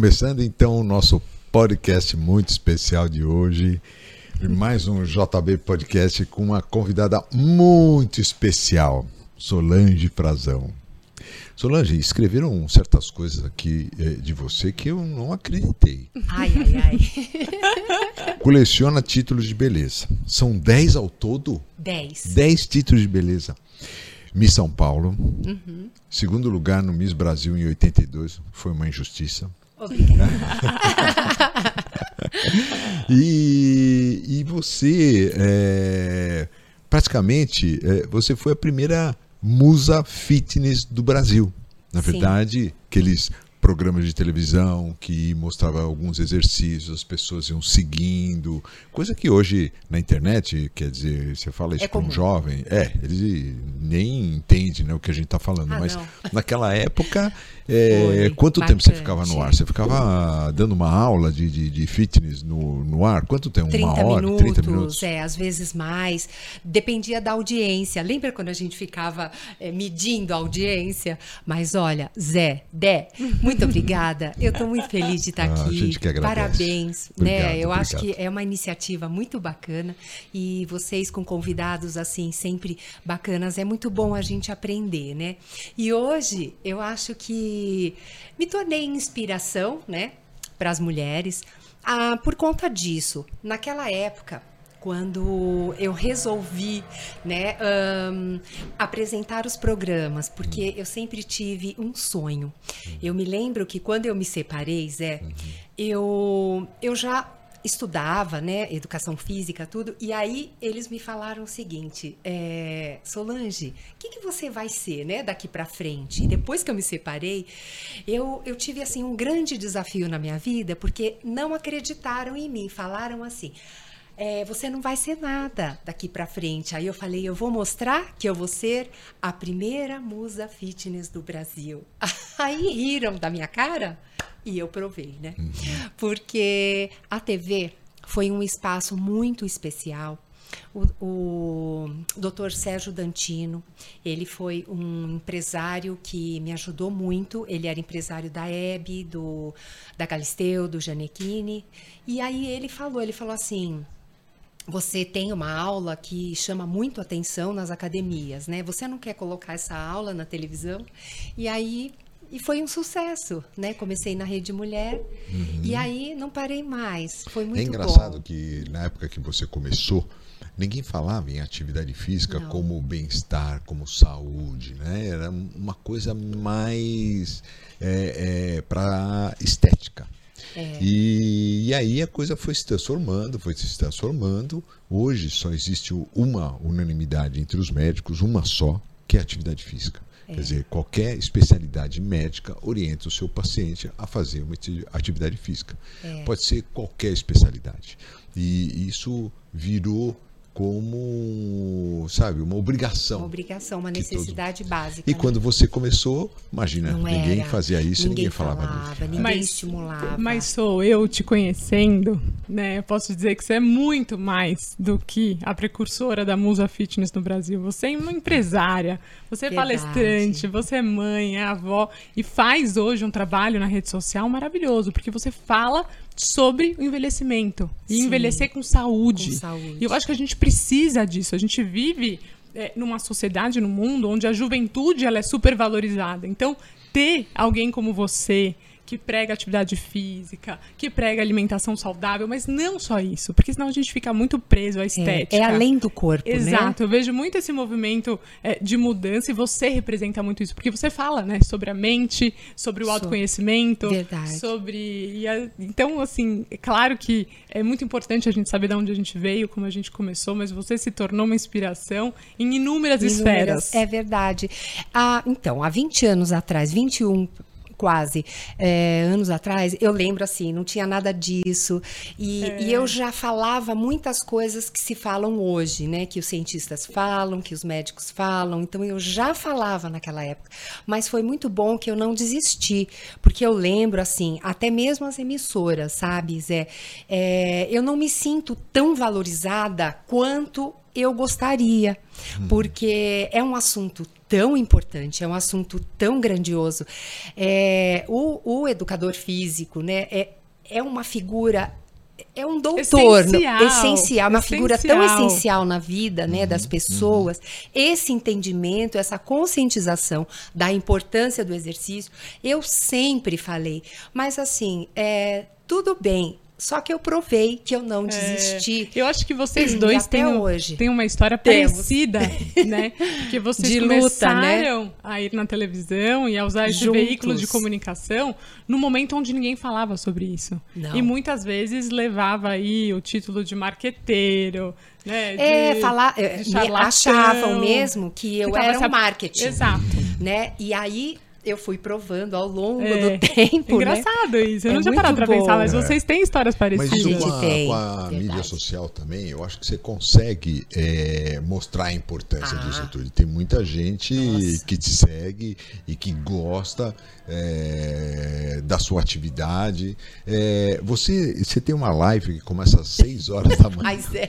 Começando então o nosso podcast muito especial de hoje. Mais um JB Podcast com uma convidada muito especial, Solange Frazão. Solange, escreveram certas coisas aqui eh, de você que eu não acreditei. Ai, ai, ai. Coleciona títulos de beleza. São 10 ao todo? 10. 10 títulos de beleza. Miss São Paulo. Uhum. Segundo lugar no Miss Brasil em 82. Foi uma injustiça. Obrigada. E, e você, é, praticamente, é, você foi a primeira musa fitness do Brasil. Na Sim. verdade, aqueles programas de televisão que mostrava alguns exercícios, as pessoas iam seguindo, coisa que hoje na internet, quer dizer, você fala isso É para um jovem, é, ele nem entende né, o que a gente está falando, Ah, mas não. naquela época, é, quanto tempo você ficava no ar? Você ficava dando uma aula de, de, de fitness no, no ar? Quanto tempo? 30 uma hora? minutos, 30 minutos? é, às vezes mais. Dependia da audiência. Lembra quando a gente ficava é, medindo a audiência? Mas olha, Zé, Dé, muito obrigada. Eu estou muito feliz de estar Ah, a aqui. gente que agradece. Parabéns, Obrigado, né? Eu acho obrigado. que é uma iniciativa muito bacana e vocês com convidados assim sempre bacanas é muito bom a gente aprender, né? E hoje eu acho que me tornei inspiração, né, para as mulheres, ah, por conta disso. Naquela época quando eu resolvi né, ahn, apresentar os programas, porque eu sempre tive um sonho. Eu me lembro que quando eu me separei, Zé, eu, eu já estudava, né, educação física, tudo, e aí eles me falaram o seguinte, é, Solange, o que, que você vai ser, né, daqui para frente? E depois que eu me separei, eu, eu tive, assim, um grande desafio na minha vida, porque não acreditaram em mim, falaram assim, é, você não vai ser nada daqui para frente. Aí eu falei, eu vou mostrar que eu vou ser a primeira musa fitness do Brasil. Aí riram da minha cara e eu provei, né? Porque a TV foi um espaço muito especial. O, o Dr. Sérgio Dantino, ele foi um empresário que me ajudou muito. Ele era empresário da Hebe, do da Galisteu, do Janequine. E aí ele falou, ele falou assim: você tem uma aula que chama muito atenção nas academias, né? Você não quer colocar essa aula na televisão? E aí e foi um sucesso, né? Comecei na Rede Mulher e aí não parei mais. Foi muito Uhum. É engraçado bom. que na época que você começou, ninguém falava em atividade física Não. como bem-estar, como saúde, né? Era uma coisa mais para estética. É. E, e aí a coisa foi se transformando, foi se transformando. Hoje só existe uma unanimidade entre os médicos, uma só, que é a atividade física. Quer dizer, qualquer especialidade médica orienta o seu paciente a fazer uma ati- atividade física. É. Pode ser qualquer especialidade. E isso virou como, sabe, uma obrigação. Uma obrigação, uma que todo- necessidade básica. E né? quando você começou, imagina, Não ninguém era. fazia isso, ninguém, ninguém falava, falava, disso. ninguém Mas- estimulava. Mas sou eu te conhecendo, né? Eu posso dizer que você é muito mais do que a precursora da Musa Fitness no Brasil. Você é uma empresária, você é Verdade. palestrante, você é mãe, é avó e faz hoje um trabalho na rede social maravilhoso, porque você fala sobre o envelhecimento e Sim. envelhecer com saúde. Com saúde. E eu acho que a gente precisa disso. A gente vive é, numa sociedade, num mundo onde a juventude ela é super valorizada. Então, ter alguém como você que prega atividade física, que prega alimentação saudável, mas não só isso, porque senão a gente fica muito preso à é, estética. é além do corpo, né? Exato, eu vejo muito esse movimento é, de mudança e você representa muito isso, porque você fala, né, sobre a mente, sobre o autoconhecimento, Verdade. sobre e a- então assim, é claro que é muito importante a gente saber de onde a gente veio, como a gente começou, mas você se tornou uma inspiração em inúmeras Inúmeras- esferas. É verdade. Ah, então, há 20 anos atrás, 21 quase é, anos atrás, eu lembro assim, não tinha nada disso. E, É. e eu já falava muitas coisas que se falam hoje, né? Que os cientistas falam, que os médicos falam. Então eu já falava naquela época. Mas foi muito bom que eu não desisti, porque eu lembro, assim, até mesmo as emissoras, sabe, Zé? É, eu não me sinto tão valorizada quanto eu gostaria, porque é um assunto tão importante, é um assunto tão grandioso. É, o, o educador físico, né, é, é uma figura é um doutor essencial, essencial uma essencial. figura tão essencial na vida né, uhum, das pessoas. Uhum. Esse entendimento, essa conscientização da importância do exercício, eu sempre falei. Mas assim, é, tudo bem, só que eu provei que eu não é, desisti. É, eu acho que vocês dois têm, hoje. têm uma história Temos. parecida, né? Porque vocês de começaram luta, né? a ir na televisão e a usar esse Juntos. veículo de comunicação no momento onde ninguém falava sobre isso. Não. E muitas vezes levava aí o título de marqueteiro, né? De, é, falar, de achavam mesmo que eu que era um marketing. Exato. Né? E aí eu fui provando ao longo é. do tempo. Né? Engraçado né? isso. Eu é não tinha parado pra pensar, mas é. vocês têm histórias parecidas. Mas isso com a, tem, com a mídia social também, eu acho que você consegue é, mostrar a importância ah. disso tudo. Tem muita gente Nossa. que te segue e que gosta é, da sua atividade. É, você, você tem uma live que começa às 6 horas da manhã. Ai, Zé.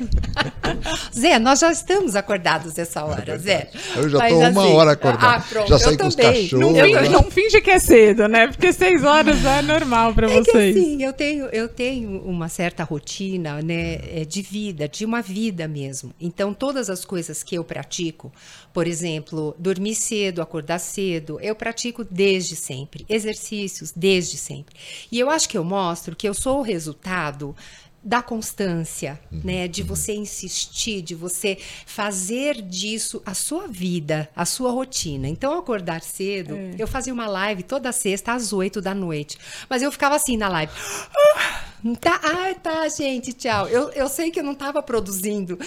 Zé, nós já estamos acordados essa hora, Zé. Eu já estou uma assim, hora acordado. Ah, pronto, já saí com os cachorros. Não, não, finge que é cedo, né? Porque 6 horas é normal para é vocês. Que, assim, eu tenho, eu tenho uma certa rotina né, é, de vida, de uma vida mesmo. Então, todas as coisas que eu pratico, por exemplo, dormir cedo, acordar cedo, eu pratico desde sempre. Exercícios desde sempre. E eu acho que eu mostro que eu sou o resultado da constância, uhum, né, de uhum. você insistir, de você fazer disso a sua vida, a sua rotina. Então, acordar cedo, é. eu fazia uma live toda sexta às oito da noite, mas eu ficava assim na live. Tá, ah, tá, gente, tchau. Eu, eu sei que eu não estava produzindo.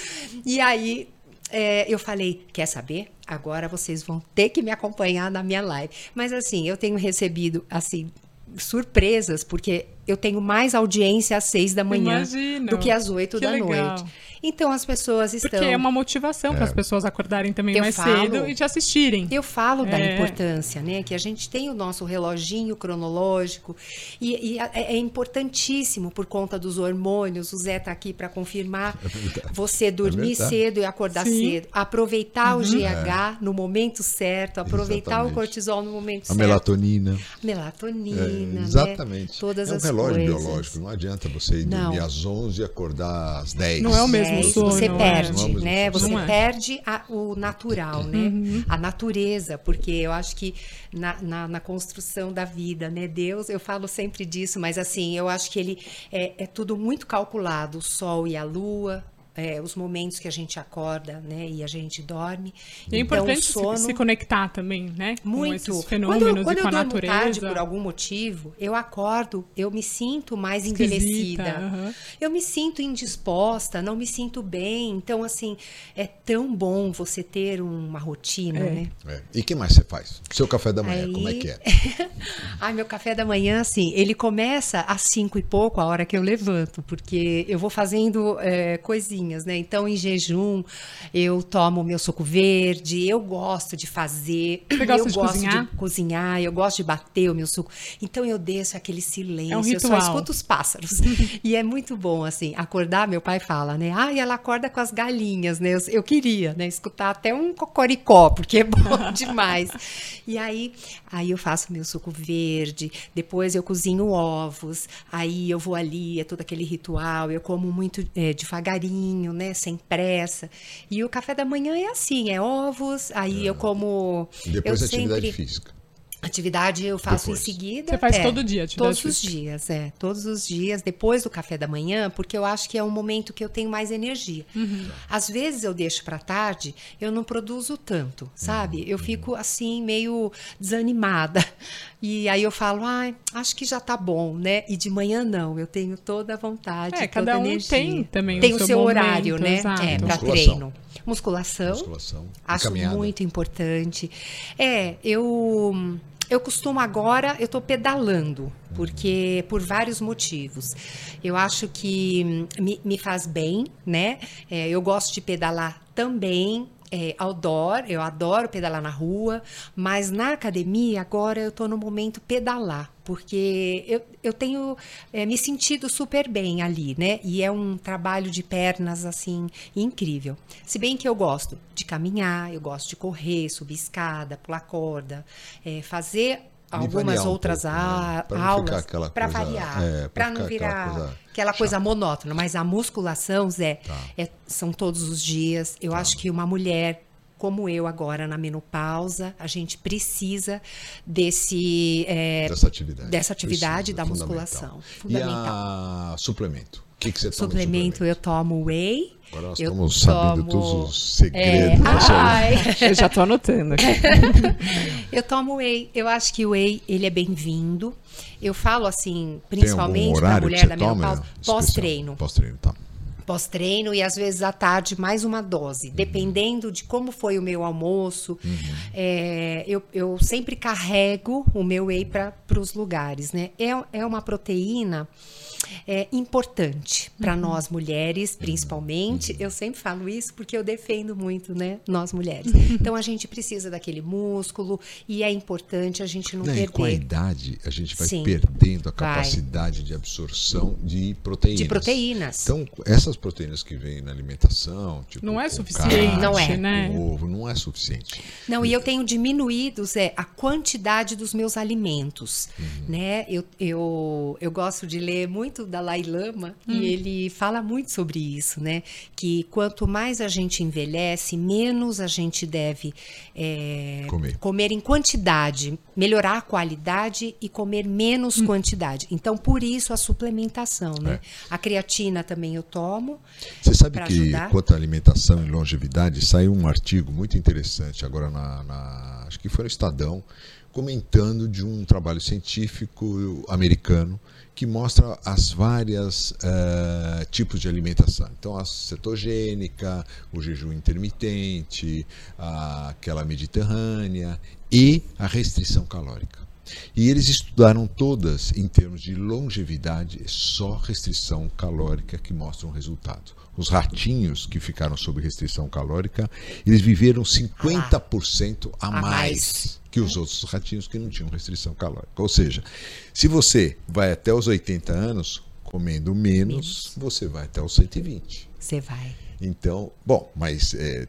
E aí é, eu falei, quer saber? Agora vocês vão ter que me acompanhar na minha live. Mas assim, eu tenho recebido assim surpresas, porque eu tenho mais audiência às seis da manhã Imagino. do que às oito da legal. noite. Então as pessoas estão. Porque é uma motivação é. para as pessoas acordarem também eu mais falo, cedo e te assistirem. Eu falo é. da importância, né? Que a gente tem o nosso reloginho cronológico e, e é, é importantíssimo por conta dos hormônios. O Zé está aqui para confirmar. É você dormir é cedo e acordar Sim. cedo, aproveitar uhum. o GH no momento certo, aproveitar exatamente. o cortisol no momento a certo. Melatonina. Melatonina. Né? exatamente. Né? Todas é um as relógio coisas. biológico. Não adianta você ir dormir às 11 e acordar às 10. Não é o mesmo é, sono. Você perde, é. né? Você é. perde a, o natural, né? Uhum. A natureza, porque eu acho que na, na, na, construção da vida, né? Deus, eu falo sempre disso, mas assim, eu acho que ele é, é tudo muito calculado, o sol e a lua, é, os momentos que a gente acorda, né, e a gente dorme. E é então, importante sono... se, conectar também, né? Muito. Com esses fenômenos quando, quando e com a natureza. Tarde, por algum motivo, eu acordo, eu me sinto mais envelhecida. Uhum. Eu me sinto indisposta, não me sinto bem. Então, assim, é tão bom você ter uma rotina, é. né? É. E o que mais você faz? Seu café da manhã, Aí... como é que é? Ai, meu café da manhã, assim, ele começa às cinco e pouco, a hora que eu levanto, porque eu vou fazendo é, coisinhas né? Então, em jejum, eu tomo meu suco verde, eu gosto de fazer, Você gosta eu de gosto cozinhar? de cozinhar, eu gosto de bater o meu suco. Então, eu desço aquele silêncio, é um eu só escuto os pássaros. e é muito bom, assim, acordar, meu pai fala, né? Ah, e ela acorda com as galinhas, né? Eu, eu queria, né? Escutar até um cocoricó, porque é bom demais. e aí, aí eu faço meu suco verde, depois eu cozinho ovos, aí eu vou ali, é todo aquele ritual, eu como muito é, devagarinho, né? Sem pressa. E o café da manhã é assim, é ovos, aí é. eu como. Depois eu atividade sempre... física. Atividade eu faço depois. em seguida. Você faz é, todo dia atividade Todos física. os dias, é. Todos os dias, depois do café da manhã, porque eu acho que é um momento que eu tenho mais energia. Uhum. Às vezes eu deixo para tarde, eu não produzo tanto, sabe? Uhum. Eu fico assim, meio desanimada. E aí eu falo, ah, acho que já tá bom, né? E de manhã não, eu tenho toda a vontade, é, cada um energia. tem também tem o seu, seu horário, momento, né? Exato. É, para treino. Musculação. Musculação. Acho muito importante. É, eu eu costumo agora, eu estou pedalando, porque por vários motivos. Eu acho que me, me faz bem, né? É, eu gosto de pedalar também é, outdoor, eu adoro pedalar na rua, mas na academia agora eu tô no momento pedalar, porque eu, eu tenho é, me sentido super bem ali, né? E é um trabalho de pernas, assim, incrível. Se bem que eu gosto de caminhar, eu gosto de correr, subir escada, pular corda, é, fazer algumas um outras né? a- ficar aulas aquela para variar, é, para não aquela virar coisa aquela coisa monótona. Mas a musculação, Zé, Tá. é- são todos os dias. Eu acho que uma mulher como eu agora na menopausa, a gente precisa desse é, Dessa atividade. dessa atividade Precisa, da fundamental. musculação. Fundamental. E a suplemento? O que, que você toma de Suplemento, eu tomo whey. Agora nós eu estamos sabendo tomo- todos os segredos. É, da sua- ai, Eu já tô anotando aqui. eu tomo whey. Eu acho que o whey ele é bem-vindo. Eu falo assim, principalmente para que mulher da menopausa, pós-treino. Pós-treino, tá. pós-treino e às vezes à tarde mais uma dose, dependendo de como foi o meu almoço. É, eu, eu sempre carrego o meu whey para os lugares, né? É, é uma proteína é, importante para nós mulheres, principalmente. Eu sempre falo isso porque eu defendo muito, né? Nós mulheres. Então a gente precisa daquele músculo e é importante a gente não Não, e com a perder. idade, a gente vai Sim. perdendo a Vai. capacidade de absorção de proteínas. De proteínas. Então, essas proteínas que vêm na alimentação, tipo Não é suficiente, carne, Não é. né? ovo, não é suficiente. Não, e eu tenho diminuído, Zé, a quantidade dos meus alimentos, né? Eu, eu, eu gosto de ler muito Dalai Lama e ele fala muito sobre isso, né? Que quanto mais a gente envelhece, menos a gente deve é, Comer. em quantidade, melhorar a qualidade e comer menos quantidade. Então, por isso a suplementação, né? É. A creatina também eu tomo. Você sabe que ajudar? quanto à alimentação e longevidade, saiu um artigo muito interessante agora na, na- acho que foi no Estadão, comentando de um trabalho científico americano que mostra as várias eh, tipos de alimentação. Então, a cetogênica, o jejum intermitente, a- aquela mediterrânea e a restrição calórica. E eles estudaram todas em termos de longevidade, é só restrição calórica que mostra um resultado. Os ratinhos que ficaram sob restrição calórica, eles viveram 50% a, mais. que os outros ratinhos que não tinham restrição calórica. Ou seja, se você vai até os 80 anos comendo menos, você vai até os 120. Você vai. Então, bom, mas é,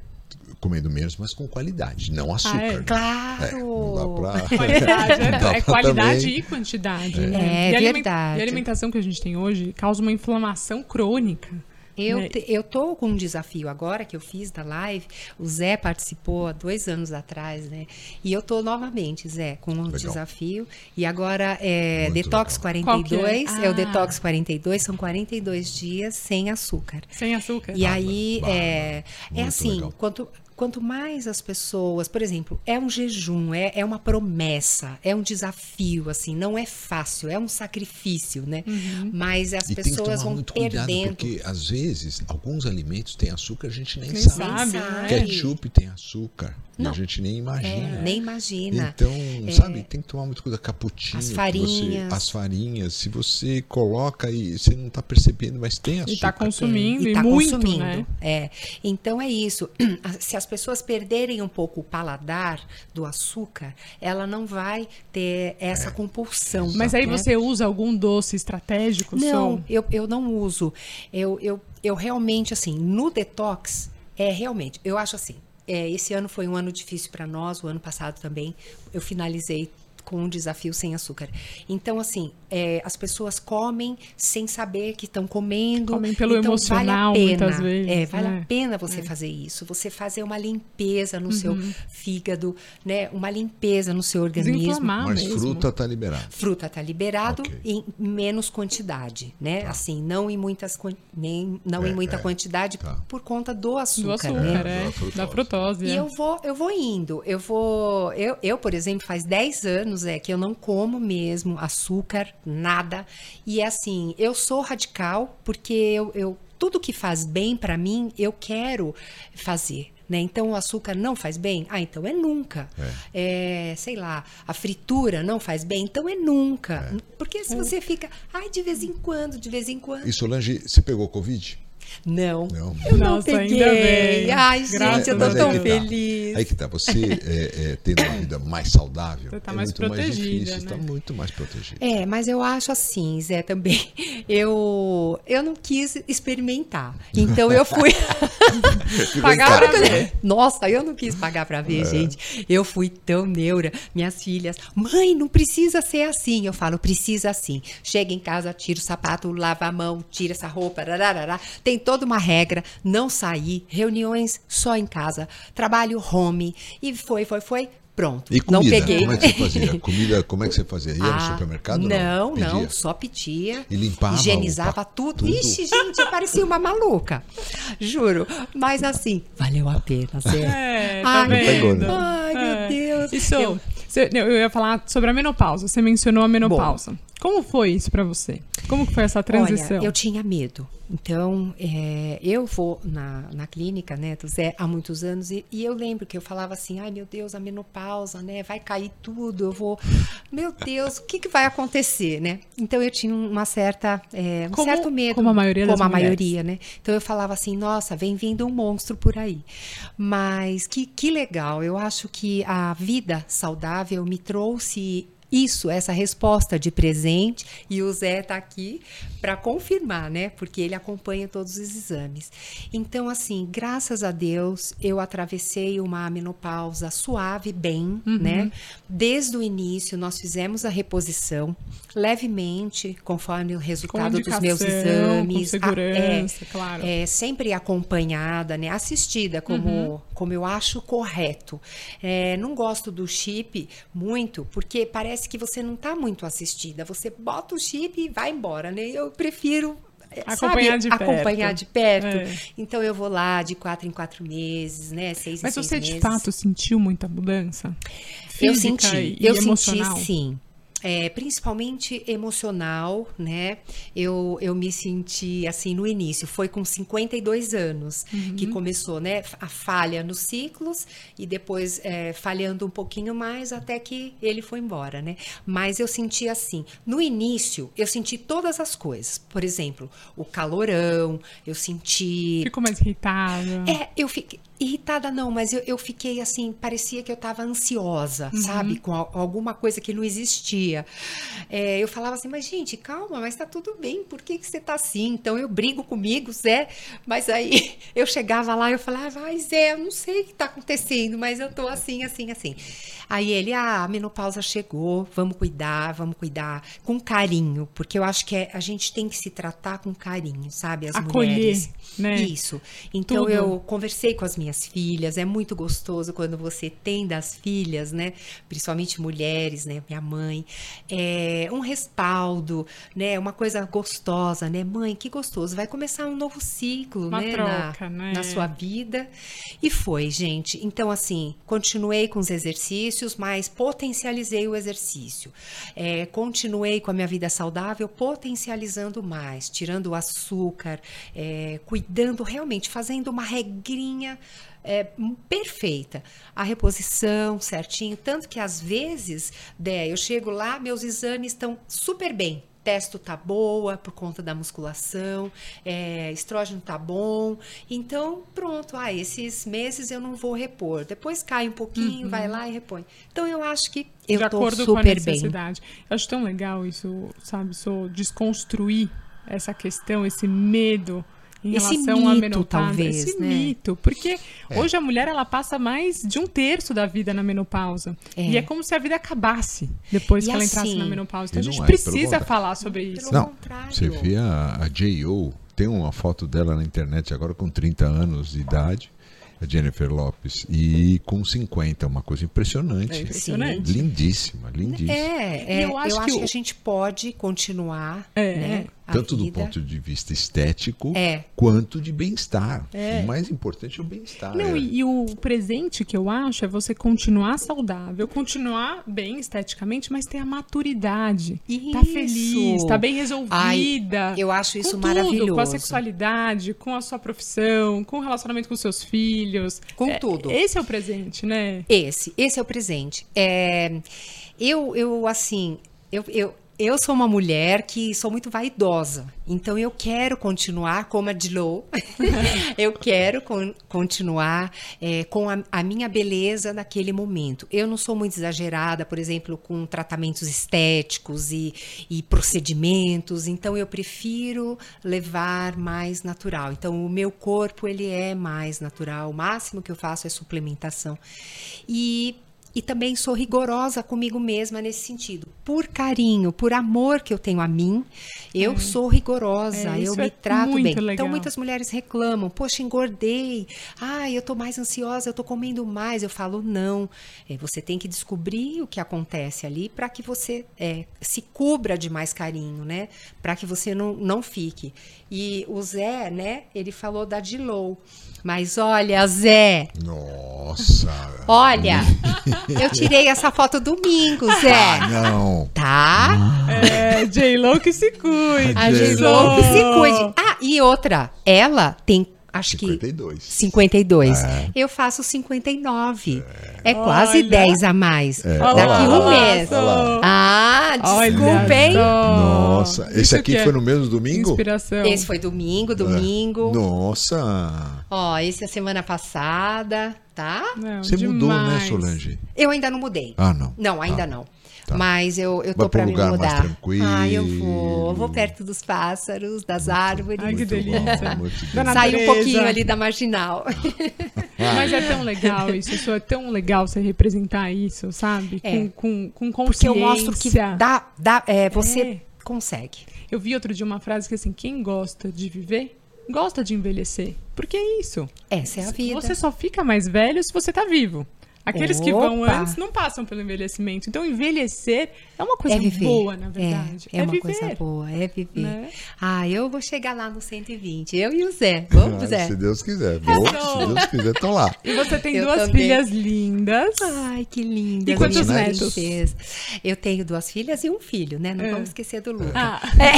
comendo menos, mas com qualidade, não açúcar. é? né? Claro! É, não dá pra... Qualidade, é, Não dá é pra qualidade também- e quantidade. É. né? É e verdade. E a alimentação que a gente tem hoje causa uma inflamação crônica. Eu, né? te- eu tô com um desafio agora que eu fiz da live. O Zé participou há dois anos atrás, né? E eu tô novamente, Zé, com um Legal. desafio. E agora é Muito Detox legal. 42. Qual que é? é? o Ah. Detox 42, são 42 dias sem açúcar. Sem açúcar. E aí, bárbaro. é, é assim, legal. quanto, quanto mais as pessoas, por exemplo, é um jejum, é, é uma promessa, é um desafio, assim, não é fácil, é um sacrifício, né? Mas as E tem que pessoas tomar vão muito cuidado, perdendo. porque às vezes alguns alimentos têm açúcar, a gente nem Nem sabe. sabe, né? Ketchup tem açúcar, e a Não. gente nem É, imagina. nem imagina. Então, sabe, tem que tomar muito cuidado. Cappuccino, As farinhas. Você, as farinhas, se você coloca e você não está percebendo, mas tem açúcar. E tá consumindo, e e, tá muito, consumindo. né? É. Então é isso. Se as pessoas perderem um pouco o paladar do açúcar, ela não vai ter essa compulsão. Mas aí né? você usa algum doce estratégico? Não, eu, eu não uso. Eu, eu, eu realmente, assim, no detox, é realmente, eu acho assim, é, esse ano foi um ano difícil para nós, o ano passado também, eu finalizei com um desafio sem açúcar. Então, assim, é, as pessoas comem sem saber que estão comendo. Comem pelo então, emocional, vale a pena, muitas vezes, É, vale né? a pena você fazer isso. Você fazer uma limpeza no seu Uhum. fígado, né? Uma limpeza no seu organismo. Mas mesmo. fruta está liberada. Fruta tá liberado Ok. em menos quantidade, né? Assim, não em muitas nem não É, em muita é. quantidade Tá. por conta do açúcar, Do açúcar, né? Da é. frutose. Da frutose. E é. eu vou, eu vou indo. Eu vou. Eu, eu, por exemplo, faz 10 anos é que eu não como mesmo açúcar, nada. E é assim, eu sou radical porque eu, eu tudo que faz bem para mim, eu quero fazer. Né? Então o açúcar não faz bem? Ah, então é nunca. É, sei lá, a fritura não faz bem? Então é nunca. Porque se você fica, ai, de vez em quando, de vez em quando. E Solange, você pegou Covid? Não. Não. Eu não Nossa, peguei. Ai, Graças gente, eu tô tão aí que tá. feliz. Aí que tá, você é, é, tendo uma vida mais saudável, Você tá é mais muito mais protegida, difícil, está né? muito mais protegido. É, mas eu acho assim, Zé, também. Eu, eu não quis experimentar. Então eu fui. Pagar pra ver. Nossa, eu não quis pagar pra É. ver, gente. Eu fui tão neura. Minhas filhas, mãe, não precisa ser assim. Eu falo, precisa assim. Chega em casa, tira o sapato, lava a mão, tira essa roupa. rararara. Tem toda uma regra. Não sair, reuniões só em casa, trabalho home. E foi, foi, foi. Pronto. E comida, não peguei. como é que você fazia? Comida, como é que você fazia? Ia no Ah, supermercado? Não, não, Pedia? só pedia. E limpava Higienizava tudo. tudo? Ixi, gente, eu parecia uma maluca. Juro. Mas assim, valeu a pena. É, tá Ai, vendo? pegou, né? Ai, meu É. Deus. Isso, Eu- eu ia falar sobre a menopausa. Você mencionou a menopausa. Como foi isso pra você? Como foi essa transição? Olha, eu tinha medo. Então, é, eu vou na, na clínica, né, do Zé, há muitos anos, e, e eu lembro que eu falava assim, ai meu Deus, a menopausa, né, vai cair tudo, eu vou, meu Deus, o que, que vai acontecer, né? Então eu tinha uma certa, é, um Como- certo medo. como a maioria das Como a mulheres. maioria, né? Então eu falava assim, nossa, vem vindo um monstro por aí. Mas que, que legal, eu acho que a vida saudável me trouxe isso, essa resposta de presente, e o Zé está aqui para confirmar, né? Porque ele acompanha todos os exames. Então, assim, graças a Deus, eu atravessei uma menopausa suave, bem, né? Desde o início, nós fizemos a reposição levemente, conforme o resultado dos meus indicação, com exames. Ah, segurança, claro. É, sempre acompanhada, né? Assistida, como, Uhum. como eu acho correto. É, não gosto do chip muito, porque parece que você não está muito assistida. Você bota o chip e vai embora, né? Eu prefiro. é, Acompanhar sabe, de perto. acompanhar de perto. É. Então eu vou lá de quatro em quatro meses, né? Seis Mas em seis você de meses. fato sentiu muita mudança? Eu Física senti, e eu senti sim. É, principalmente emocional, né? Eu, eu me senti assim no início, foi com 52 anos Uhum. que começou, né? A falha nos ciclos e depois é, falhando um pouquinho mais até que ele foi embora, né? Mas eu senti assim, no início eu senti todas as coisas, por exemplo, o calorão, eu senti Ficou mais irritada? é, eu fiquei irritada não, mas eu, eu fiquei assim, parecia que eu estava ansiosa, sabe, com al- alguma coisa que não existia. É, eu falava assim, mas gente, calma, mas tá tudo bem, por que que você tá assim? Então eu brigo comigo, Zé, mas aí eu chegava lá e eu falava, ai Zé, eu não sei o que tá acontecendo, mas eu tô assim, assim, assim. Aí ele, ah, a menopausa chegou, vamos cuidar, vamos cuidar com carinho, porque eu acho que é- a gente tem que se tratar com carinho, sabe, as Acolher, mulheres. né? Isso. Então Tudo. eu conversei com as minhas filhas, é muito gostoso quando você tem das filhas, né? Principalmente mulheres, né? Minha mãe. É um respaldo, né? Uma coisa gostosa, né? Mãe, que gostoso. Vai começar um novo ciclo, Uma né? troca, na, né? na sua vida. E foi, gente. Então, assim, continuei com os exercícios, mas potencializei o exercício. É, continuei com a minha vida saudável, potencializando mais, tirando o açúcar, é, cuidando realmente, fazendo uma regrinha é, perfeita. A reposição certinho. Tanto que às vezes, Dé, eu chego lá, meus exames estão super bem. Testo tá boa por conta da musculação, é, estrógeno tá bom. Então, pronto, ah, esses meses eu não vou repor. Depois cai um pouquinho, vai lá e repõe. Então, eu acho que eu de tô acordo com a super bem. necessidade. Eu acho tão legal isso, sabe, só desconstruir essa questão, esse medo em Esse relação à mito, menopausa, talvez, esse né? mito, porque É. hoje a mulher ela passa mais de um terço da vida na menopausa É. e é como se a vida acabasse depois E que ela entrasse assim- na menopausa. Então a gente é, precisa falar sobre isso. Pelo Não, contrário. você vê a, a J.O., tem uma foto dela na internet agora com 30 anos de idade, a Jennifer Lopes, e com 50, uma coisa impressionante. É impressionante. Lindíssima, lindíssima. É, é, eu eu acho acho, que que, o- a gente pode continuar, É. né? A Tanto do ponto de vista estético, É. quanto de bem-estar. É. O mais importante é o bem-estar. Não, é. e, e o presente que eu acho é você continuar saudável, continuar bem esteticamente, mas ter a maturidade. Tá Isso. feliz, tá bem resolvida. eu acho isso com tudo, maravilhoso. com a sexualidade, com a sua profissão, com o relacionamento com seus filhos. Com É, tudo. Esse é o presente, né? Esse, esse é o presente. É, eu, eu, assim, eu, eu, eu sou uma mulher que sou muito vaidosa, então eu quero continuar como a Dilô, eu quero con continuar é, com a, a, minha beleza naquele momento. Eu não sou muito exagerada, por exemplo, com tratamentos estéticos e, e procedimentos, então eu prefiro levar mais natural. Então o meu corpo ele é mais natural, o máximo que eu faço é suplementação. E e também sou rigorosa comigo mesma nesse sentido. Por carinho, por amor que eu tenho a mim, eu é. sou rigorosa, é, eu me é trato bem. Então, legal. Então muitas mulheres reclamam: "Poxa, engordei. Ai, eu tô mais ansiosa, eu tô comendo mais". Eu falo: "Não. É, você tem que descobrir o que acontece ali para que você é, se cubra de mais carinho, né? Para que você não, não fique". E o Zé, né, ele falou da Dilou. Mas olha, Zé. Nossa. Olha, eu tirei essa foto domingo, Zé. Ah, não. Tá? É, J-Lo que se cuide. A J-Lo que se cuide. Ah, e outra, ela tem acho 52. que 52. É. Eu faço 59. É, é quase Olha. 10 a mais. É. Daqui um mês. Ah, desculpa, hein? Nossa, esse Isso aqui foi no mesmo domingo? Inspiração. Esse foi domingo, é. domingo. Nossa. Ó, esse é semana passada, tá? Não, Você demais. mudou, né, Solange? Eu ainda não mudei. Ah, não. Não, ainda ah. não. Tá. Mas eu, eu tô para me mudar. Mais tranquilo. Ah, eu vou. Eu vou perto dos pássaros, das muito, árvores. Ai, que delícia. Sai um pouquinho ali da marginal. Mas é tão legal isso. Isso é tão legal você representar isso, sabe? É. Com, com, com consciência. Porque eu mostro que dá, dá, é, você é. consegue. Eu vi outro dia uma frase que assim, quem gosta de viver gosta de envelhecer. Porque é isso. Essa é a vida. Você só fica mais velho se você tá vivo. Aqueles Opa. que vão antes não passam pelo envelhecimento. Então, envelhecer é uma coisa é boa, na verdade. É, é, é uma viver. coisa boa, é viver. Né? Ah, eu vou chegar lá no 120. Eu e o Zé. Vamos, ah, Zé? Se Deus quiser. Vou, se Deus quiser, estão lá. E você tem eu duas também. filhas lindas. Ai, que lindas. E quantos netos? Eu tenho duas filhas e um filho, né? Não é. vamos esquecer do Lucas. Ah. É.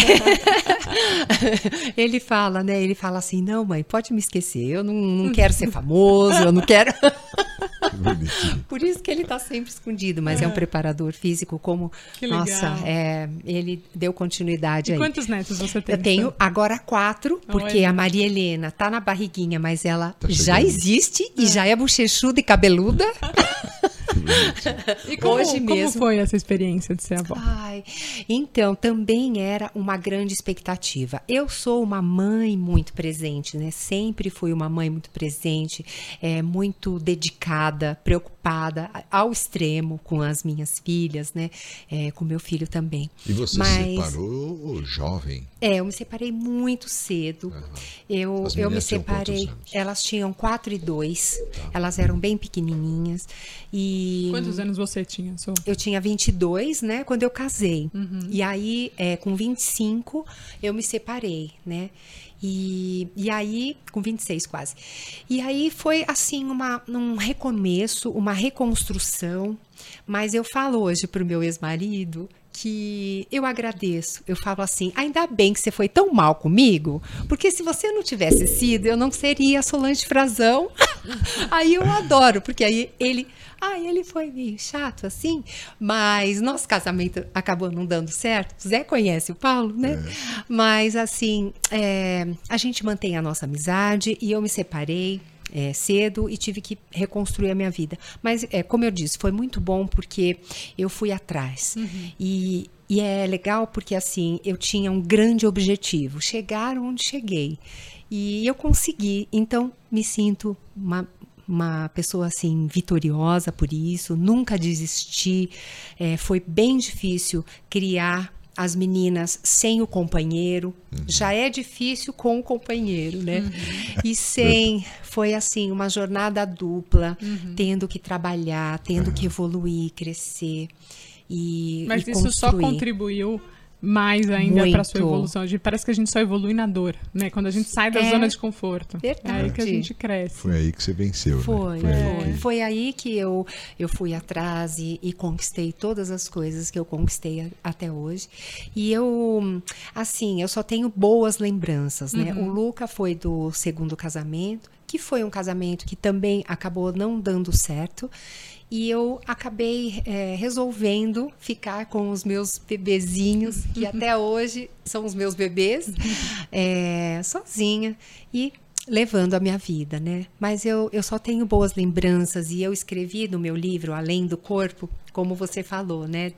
Ele fala, né? Ele fala assim: não, mãe, pode me esquecer. Eu não, não quero ser famoso, eu não quero. Por isso que ele está sempre escondido, mas é. é. um preparador físico como que nossa, é, ele deu continuidade e aí. Quantos netos você tem? Eu tenho agora quatro, porque a Maria Helena tá na barriguinha, mas ela tá já existe é. e já é bochechuda e cabeluda. e como, Hoje mesmo. Como foi essa experiência de ser avó? Ai, então, também era uma grande expectativa. Eu sou uma mãe muito presente, né? Sempre fui uma mãe muito presente, é, muito dedicada, preocupada ao extremo com as minhas filhas, né? É, com meu filho também. E você Mas, se separou jovem? É, eu me separei muito cedo. Uhum. Eu, eu me separei. Elas tinham quatro e dois. Tá. Elas eram bem pequenininhas. E Quantos anos você tinha? Sou? Eu tinha 22, né? Quando eu casei. Uhum. E aí, é, com 25, eu me separei, né? E, e aí, com 26 quase. E aí foi assim, uma, um recomeço, uma reconstrução. Mas eu falo hoje para o meu ex-marido que eu agradeço. Eu falo assim: ainda bem que você foi tão mal comigo, porque se você não tivesse sido, eu não seria Solange Frazão. aí eu adoro, porque aí ele. Ah, ele foi meio chato assim, mas nosso casamento acabou não dando certo. Zé conhece o Paulo, né? É. Mas assim, é, a gente mantém a nossa amizade e eu me separei é, cedo e tive que reconstruir a minha vida. Mas, é, como eu disse, foi muito bom porque eu fui atrás. Uhum. E, e é legal porque, assim, eu tinha um grande objetivo: chegar onde cheguei. E eu consegui. Então, me sinto uma, uma pessoa assim vitoriosa por isso, nunca desisti. É, foi bem difícil criar as meninas sem o companheiro. Uhum. Já é difícil com o companheiro, né? Uhum. E sem. Foi assim, uma jornada dupla, uhum. tendo que trabalhar, tendo que evoluir, crescer. E, Mas e isso construir. só contribuiu mais ainda para sua evolução. Parece que a gente só evolui na dor, né? Quando a gente sai da é, zona de conforto. Verdade. É aí que a gente cresce. Foi aí que você venceu, foi, né? Foi, foi. Foi aí que eu, eu fui atrás e, e, conquistei todas as coisas que eu conquistei até hoje. E eu, assim, eu só tenho boas lembranças, né? Uhum. O Luca foi do segundo casamento, que foi um casamento que também acabou não dando certo. E eu acabei é, resolvendo ficar com os meus bebezinhos, que até hoje são os meus bebês, é, sozinha. E levando a minha vida, né? Mas eu, eu só tenho boas lembranças e eu escrevi no meu livro Além do Corpo, como você falou, né?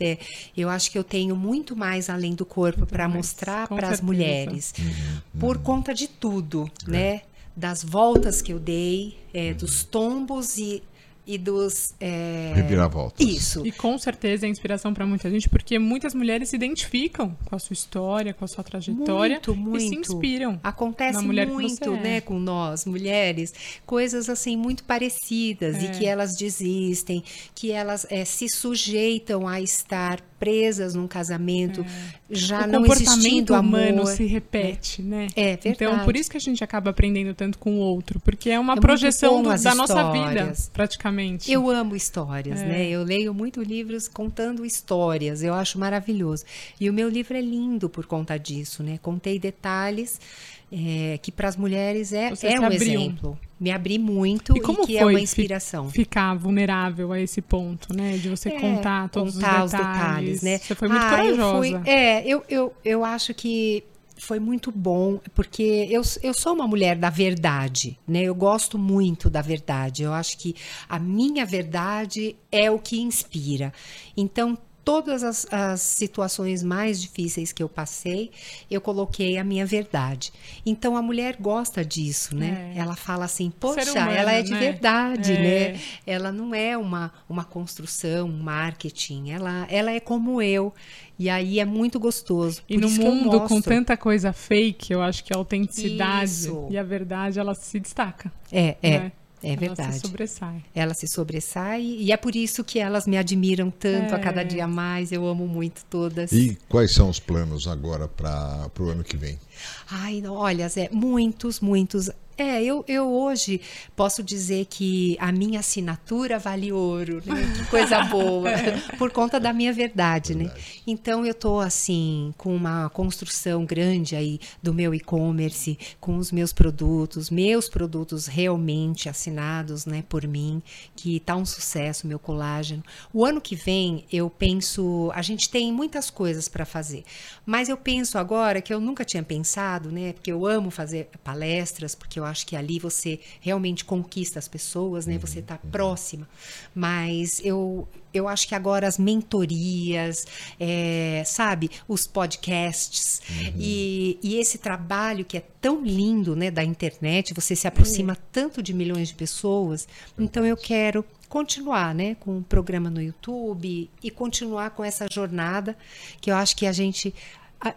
Eu acho que eu tenho muito mais além do corpo para mostrar para as mulheres, uhum, por uhum. conta de tudo, é. né? Das voltas que eu dei, é, dos tombos e e dos é... reviravoltas. Isso. E com certeza é inspiração para muita gente, porque muitas mulheres se identificam com a sua história, com a sua trajetória muito, muito. e se inspiram. Acontece muito, é. né, com nós mulheres, coisas assim muito parecidas é. e que elas desistem, que elas é, se sujeitam a estar presas num casamento, é. já o não existindo amor. humano se repete, é. né? É verdade. Então, por isso que a gente acaba aprendendo tanto com o outro, porque é uma é projeção do, da histórias. nossa vida, praticamente. Eu amo histórias, é. né? Eu leio muito livros contando histórias, eu acho maravilhoso. E o meu livro é lindo por conta disso, né? Contei detalhes é, que para as mulheres é, é um abriu. exemplo. Me abri muito e, como e que é uma inspiração. Ficar vulnerável a esse ponto, né? De você é, contar todos contar os, detalhes. os detalhes. né? Você foi muito ah, corajosa. Eu fui, é, eu, eu, eu acho que foi muito bom, porque eu, eu sou uma mulher da verdade, né? Eu gosto muito da verdade. Eu acho que a minha verdade é o que inspira. Então, todas as, as, situações mais difíceis que eu passei, eu coloquei a minha verdade. Então a mulher gosta disso, né? É. Ela fala assim, poxa, humano, ela é de né? verdade, é. né? Ela não é uma, uma construção, um marketing, ela, ela é como eu. E aí é muito gostoso. E no mundo com tanta coisa fake, eu acho que a autenticidade Isso. e a verdade, ela se destaca. É, é. Né? É verdade. Ela se sobressai. Ela se sobressai e é por isso que elas me admiram tanto é. a cada dia mais. Eu amo muito todas. E quais são os planos agora para o ano que vem? Ai, não, olha, Zé, muitos, muitos. É, eu, eu hoje posso dizer que a minha assinatura vale ouro, né? Que coisa boa, por conta da minha verdade, né? verdade. né? Então eu tô assim com uma construção grande aí do meu e-commerce, com os meus produtos, meus produtos realmente assinados, né, por mim, que tá um sucesso meu colágeno. O ano que vem eu penso, a gente tem muitas coisas para fazer, mas eu penso agora que eu nunca tinha pensado, né? Porque eu amo fazer palestras, porque eu acho que ali você realmente conquista as pessoas, né? Você está próxima. Mas eu, eu acho que agora as mentorias, é, sabe, os podcasts uhum. e, e, esse trabalho que é tão lindo, né, da internet, você se aproxima uhum. tanto de milhões de pessoas. Então eu quero continuar, né, com o programa no YouTube e continuar com essa jornada que eu acho que a gente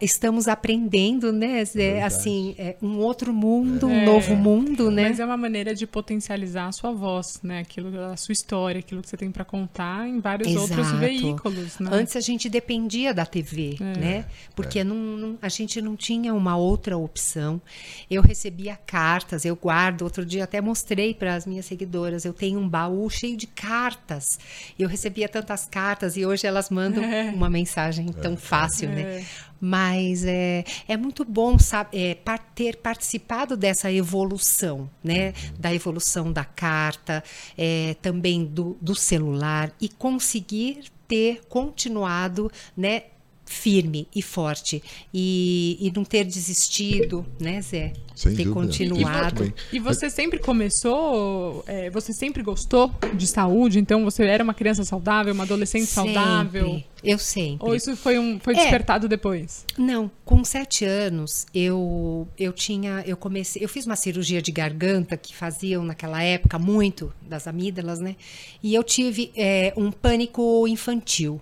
estamos aprendendo, né? É, assim, é um outro mundo, um é, novo mundo, né? Mas é uma maneira de potencializar a sua voz, né? Aquilo, a sua história, aquilo que você tem para contar em vários Exato. outros veículos. Né? Antes a gente dependia da TV, é. né? Porque é. não, não, a gente não tinha uma outra opção. Eu recebia cartas, eu guardo. Outro dia até mostrei para as minhas seguidoras. Eu tenho um baú cheio de cartas. Eu recebia tantas cartas e hoje elas mandam é. uma mensagem tão fácil, né? Mas é, é muito bom é, ter participado dessa evolução, né? Da evolução da carta, é, também do, do celular e conseguir ter continuado, né? Firme e forte e, e não ter desistido, né, Zé? Sem ter dúvida. continuado. E, e, você sempre começou, é, você sempre gostou de saúde? Então você era uma criança saudável, uma adolescente sempre. saudável? Eu sempre. Ou isso foi, um, foi é. despertado é, depois? Não, com sete anos eu eu tinha eu comecei eu fiz uma cirurgia de garganta que faziam naquela época muito das amígdalas, né? E eu tive é, um pânico infantil.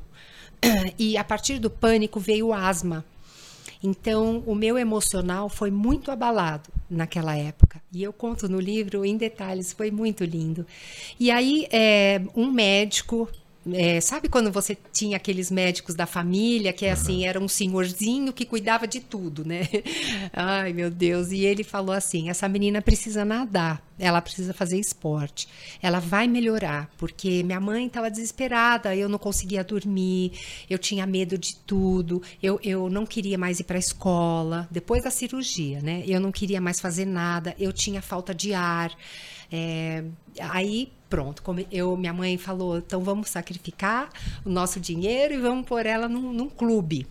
E a partir do pânico veio o asma. Então, o meu emocional foi muito abalado naquela época. E eu conto no livro em detalhes, foi muito lindo. E aí, é, um médico é, sabe quando você tinha aqueles médicos da família que é assim, era um senhorzinho que cuidava de tudo, né? Ai, meu Deus. E ele falou assim: essa menina precisa nadar, ela precisa fazer esporte, ela vai melhorar, porque minha mãe estava desesperada, eu não conseguia dormir, eu tinha medo de tudo, eu, eu não queria mais ir para a escola, depois da cirurgia, né? Eu não queria mais fazer nada, eu tinha falta de ar. É, aí Pronto, eu, minha mãe falou, então vamos sacrificar o nosso dinheiro e vamos pôr ela num, num clube.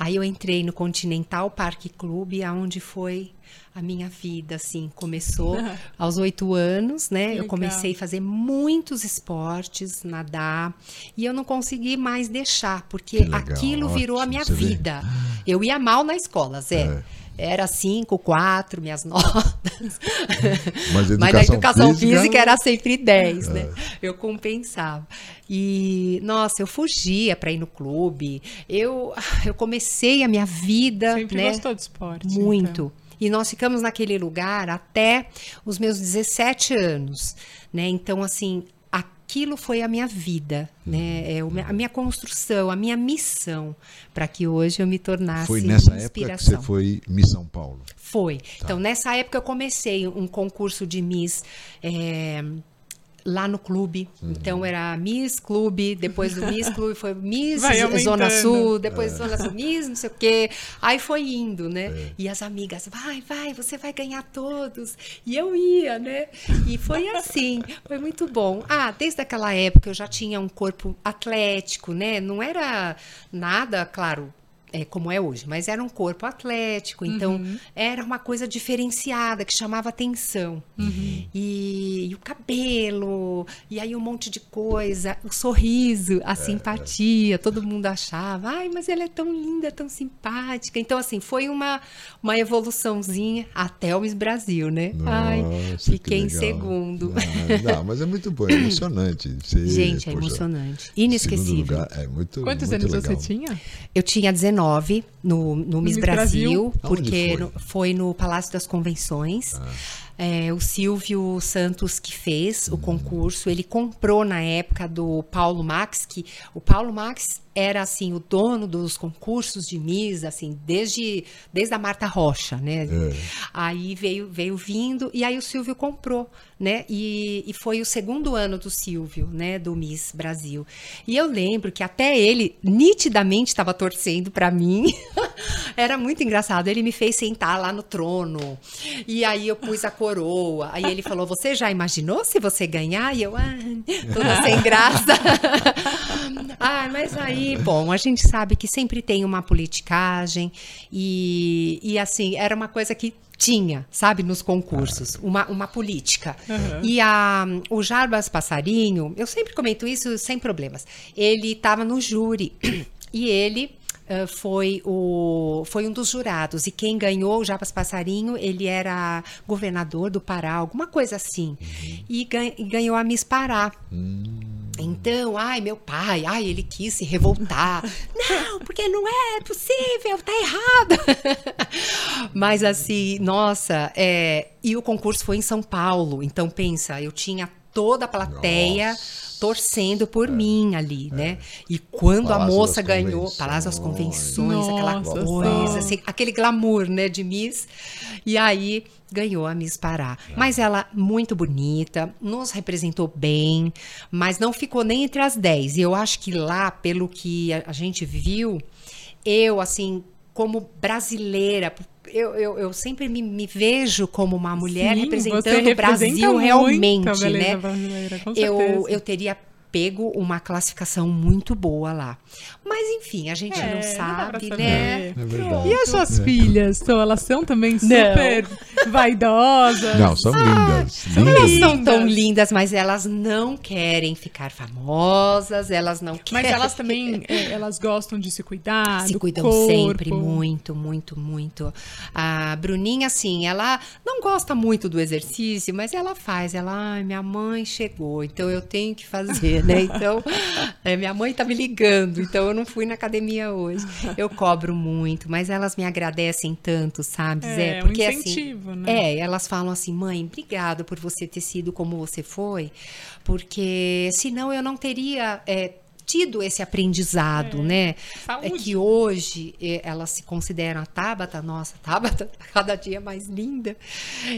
Aí eu entrei no Continental Parque Clube, aonde foi a minha vida, assim, começou aos oito anos, né? Eu Legal. comecei a fazer muitos esportes, nadar, e eu não consegui mais deixar, porque legal, aquilo virou a minha você vê. vida. Eu ia mal na escola, Zé. É. Era cinco, quatro, minhas notas. Mas a Mas a educação física- física, era sempre 10, né? Eu compensava. E, nossa, eu fugia para ir no clube. Eu, eu comecei a minha vida, Sempre né? gostou de esporte. Muito. então. E nós ficamos naquele lugar até os meus 17 anos, né? Então, assim, aquilo foi a minha vida, né? É o me- a minha construção, a minha missão para que hoje eu me tornasse Foi nessa época que você foi Miss São Paulo. Foi. Então, nessa época, eu comecei um concurso de Miss. é, Lá no clube, Uhum. então era Miss Clube, depois do Miss Clube foi Miss Zona. Sul, É. depois Zona Sul Miss, não sei o quê. Aí foi indo, né? E as amigas, vai, vai, você vai ganhar todos. E eu ia, né? E foi assim, foi muito bom. Ah, desde aquela época eu já tinha um corpo atlético, né? Não era nada, claro, é, como é hoje, mas era um corpo atlético, então Uhum. era uma coisa diferenciada que chamava atenção. E, e o cabelo, e aí um monte de coisa, o sorriso, É, a simpatia, todo mundo achava, ai, mas ela é tão linda, tão simpática. Então, assim, foi uma, uma evoluçãozinha até o Miss Brasil, né? ai, Nossa, que fiquei em segundo. Ah, não, mas é muito bom, é emocionante. Você, Gente, é poxa, emocionante. Inesquecível. lugar, é muito, Quantos muito anos legal. você tinha? Eu tinha 19 no, no Miss Miss Brasil? Brasil, porque foi? no- foi no Palácio das Convenções. É, o Silvio Santos que fez o concurso, ele comprou na época do Paulo Max, que o Paulo Max era assim o dono dos concursos de Miss, assim, desde, desde a Marta Rocha, né? Aí veio, veio vindo e aí o Silvio comprou, né? E, e foi o segundo ano do Silvio, né? Do Miss Brasil. E eu lembro que até ele nitidamente estava torcendo para mim. Era muito engraçado. Ele me fez sentar lá no trono. E aí eu pus a coroa. Aí ele falou: Você já imaginou se você ganhar? E eu, ah, toda sem graça. ah, mas aí, bom, a gente sabe que sempre tem uma politicagem. E, e assim, era uma coisa que tinha, sabe, nos concursos, uma, uma política. E a, o Jarbas Passarinho, eu sempre comento isso sem problemas, ele estava no júri e ele ah, foi, o, foi um dos jurados. E quem ganhou o Jarbas Passarinho, ele era governador do Pará, alguma coisa assim. E, gan- e ganhou a Miss Pará. Então, ai, meu pai, ai, ele quis se revoltar. Não, porque não é possível, tá errado. Mas assim, nossa, é, e o concurso foi em São Paulo. Então, pensa, eu tinha toda a plateia torcendo por mim ali, né? E quando a Palácio moça das ganhou. Palácio das Convenções, aquela Nossa coisa, Senhora. assim, aquele glamour, né, de Miss. E aí ganhou a Miss Pará. Mas ela muito bonita, nos representou bem, mas não ficou nem entre as 10. E eu acho que lá, pelo que a, a gente viu, eu, assim, como brasileira, eu, eu, eu sempre me, me vejo como uma mulher Sim, representando o Brasil muito realmente, né? eu, eu teria pego uma classificação muito boa lá. Mas enfim, a gente É, não não sabe, saber. né? É verdade. E as suas filhas? Então, elas são também super vaidosas? Não, são lindas. são lindas. Elas lindas. são tão lindas, mas elas não querem ficar famosas, elas não querem. Mas elas também, é, elas gostam de se cuidar, se do cuidam corpo. sempre muito, muito, muito. A Bruninha, assim, ela não gosta muito do exercício, mas ela faz. Ela, ai, minha mãe chegou, então eu tenho que fazer, né? Então, é, minha mãe tá me ligando, então eu não fui na academia hoje. Eu cobro muito, mas elas me agradecem tanto, sabe, É, Zé? um Porque incentivo, assim, né? é, elas falam assim, mãe, obrigado por você ter sido como você foi, porque senão eu não teria é, tido esse aprendizado, É. né? Saúde. É que hoje eh, elas se consideram a Tabata, nossa, Tabata cada dia mais linda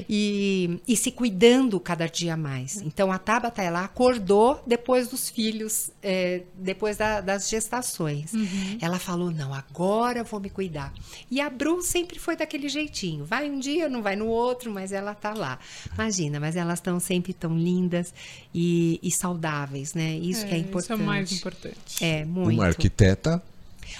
e, e se cuidando cada dia mais. Então a Tabata ela acordou depois dos filhos, eh, depois da- das gestações. Ela falou não, agora eu vou me cuidar. E a Bru sempre foi daquele jeitinho, vai um dia, não vai no outro, mas ela tá lá. Imagina, mas elas estão sempre tão lindas e, e saudáveis, né? Isso que é importante. Isso é mais importante. É, muito. Uma arquiteta.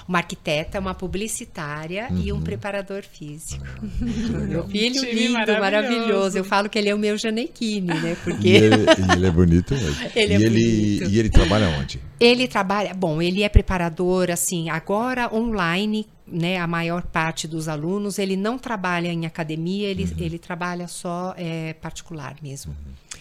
Uma arquiteta, uma publicitária e um preparador físico. Meu filho Time lindo, maravilhoso. maravilhoso. Eu falo que ele é o meu Janequine, né? E Porque ele, e ele é bonito mesmo. Ele é e, ele, bonito. e ele trabalha onde? ele trabalha, bom, ele é preparador, assim, agora online, né? A maior parte dos alunos, ele não trabalha em academia, ele, Uhum. ele trabalha só é, particular mesmo.